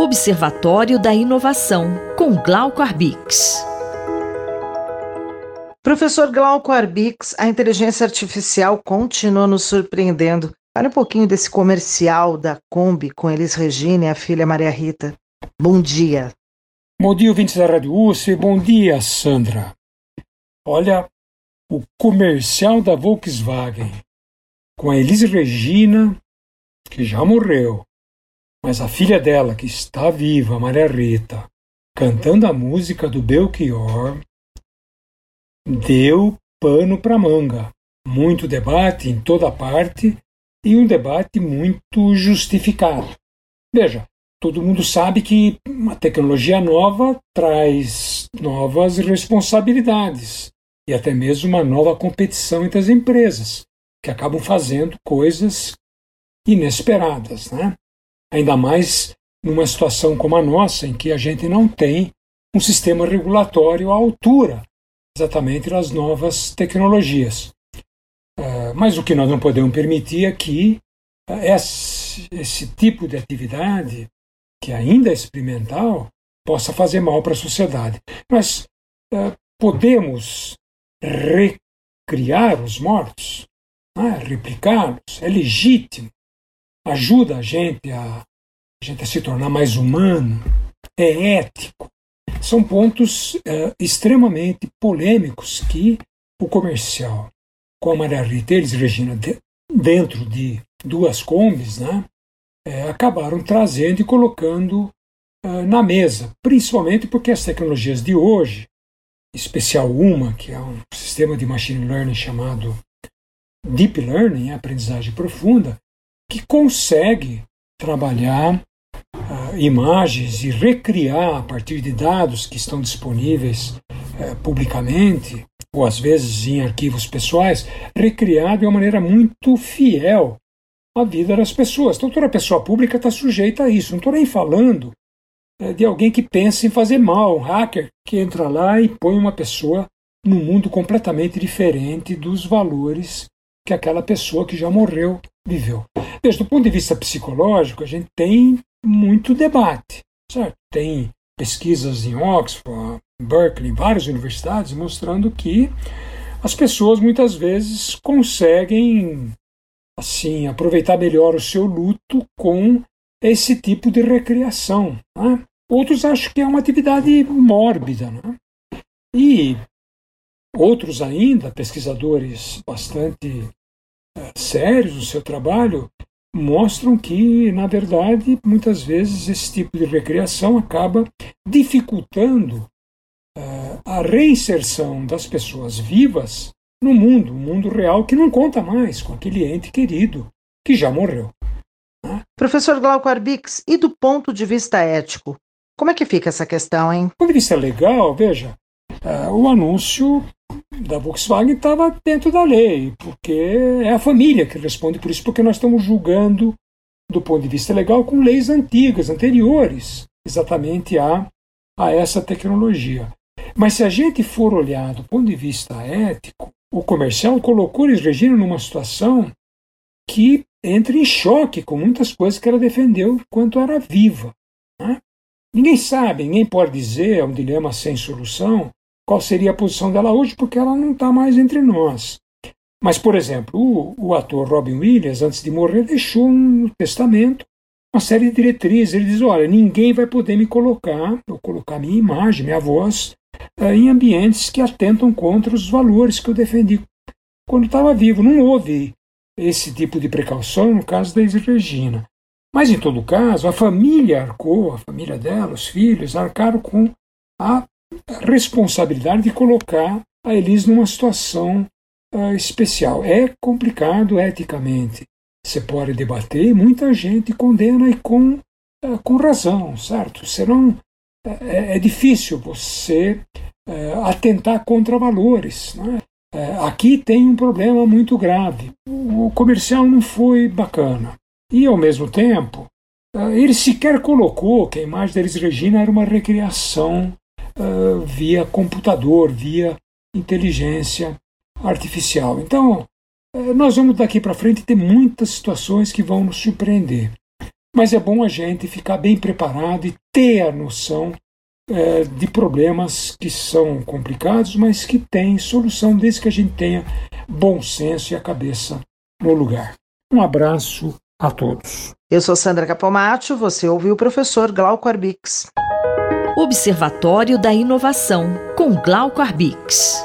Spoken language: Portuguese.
Observatório da Inovação, com Glauco Arbix. Professor Glauco Arbix, a inteligência artificial continua nos surpreendendo. Fale um pouquinho desse comercial da Kombi com Elis Regina e a filha Maria Rita. Bom dia. Bom dia, ouvintes da Rádio USP. Bom dia, Sandra. Olha, o comercial da Volkswagen com a Elis Regina, que já morreu, mas a filha dela, que está viva, Maria Rita, cantando a música do Belchior, deu pano para manga. Muito debate em toda parte e um debate muito justificado. Veja, todo mundo sabe que uma tecnologia nova traz novas responsabilidades e até mesmo uma nova competição entre as empresas, que acabam fazendo coisas inesperadas. Né? Ainda mais numa situação como a nossa, em que a gente não tem um sistema regulatório à altura exatamente das novas tecnologias. Uh, mas o que nós não podemos permitir é que uh, esse, tipo de atividade, que ainda é experimental, possa fazer mal para a sociedade. Mas uh, podemos recriar os mortos, né? replicá-los, é legítimo ajuda a gente a, a gente a se tornar mais humano, é ético. São pontos é, extremamente polêmicos que o comercial, com a Maria Rita eles, Regina, de, dentro de duas combis, né, é, acabaram trazendo e colocando é, na mesa, principalmente porque as tecnologias de hoje, especial uma, que é um sistema de machine learning chamado Deep Learning, aprendizagem profunda, que consegue trabalhar uh, imagens e recriar a partir de dados que estão disponíveis uh, publicamente, ou às vezes em arquivos pessoais, recriar de uma maneira muito fiel à vida das pessoas. Então, toda pessoa pública está sujeita a isso. Não estou nem falando uh, de alguém que pensa em fazer mal, um hacker que entra lá e põe uma pessoa num mundo completamente diferente dos valores que aquela pessoa que já morreu viveu. Desde o ponto de vista psicológico, a gente tem muito debate, certo? Tem pesquisas em Oxford, Berkeley, em várias universidades, mostrando que as pessoas muitas vezes conseguem assim aproveitar melhor o seu luto com esse tipo de recreação. Né? Outros acham que é uma atividade mórbida. Né? E outros ainda, pesquisadores bastante sérios no seu trabalho mostram que, na verdade, muitas vezes esse tipo de recreação acaba dificultando uh, a reinserção das pessoas vivas no mundo, um mundo real que não conta mais com aquele ente querido que já morreu. Né? Professor Glauco Arbix, e do ponto de vista ético, como é que fica essa questão, hein? Do ponto de vista legal, veja, uh, o anúncio da Volkswagen estava dentro da lei, porque é a família que responde por isso, porque nós estamos julgando, do ponto de vista legal, com leis antigas, anteriores, exatamente a, a essa tecnologia. Mas se a gente for olhar do ponto de vista ético, o comercial colocou Elis Regina numa situação que entra em choque com muitas coisas que ela defendeu enquanto era viva. Né? Ninguém sabe, ninguém pode dizer, é um dilema sem solução, qual seria a posição dela hoje, porque ela não está mais entre nós. Mas, por exemplo, o, o, ator Robin Williams, antes de morrer, deixou um testamento, uma série de diretrizes. Ele diz: olha, ninguém vai poder me colocar, ou colocar minha imagem, minha voz, uh, em ambientes que atentam contra os valores que eu defendi quando estava vivo. Não houve esse tipo de precaução no caso da Elis Regina. Mas, em todo caso, a família arcou, a família dela, os filhos, arcaram com a responsabilidade de colocar a Elis numa situação uh, especial. É complicado eticamente. Você pode debater, muita gente condena e com, uh, com razão, certo? Serão, é, é difícil você uh, atentar contra valores. Né? aqui tem um problema muito grave. O comercial não foi bacana. E, ao mesmo tempo, ele sequer colocou que a imagem da Elis Regina era uma recriação uh, via computador, via inteligência artificial. Então, uh, nós vamos daqui para frente ter muitas situações que vão nos surpreender. mas é bom a gente ficar bem preparado e ter a noção é, de problemas que são complicados, mas que têm solução desde que a gente tenha bom senso e a cabeça no lugar. Um abraço a todos. Eu sou Sandra Capomatto, você ouviu o professor Glauco Arbix. Observatório da Inovação, com Glauco Arbix.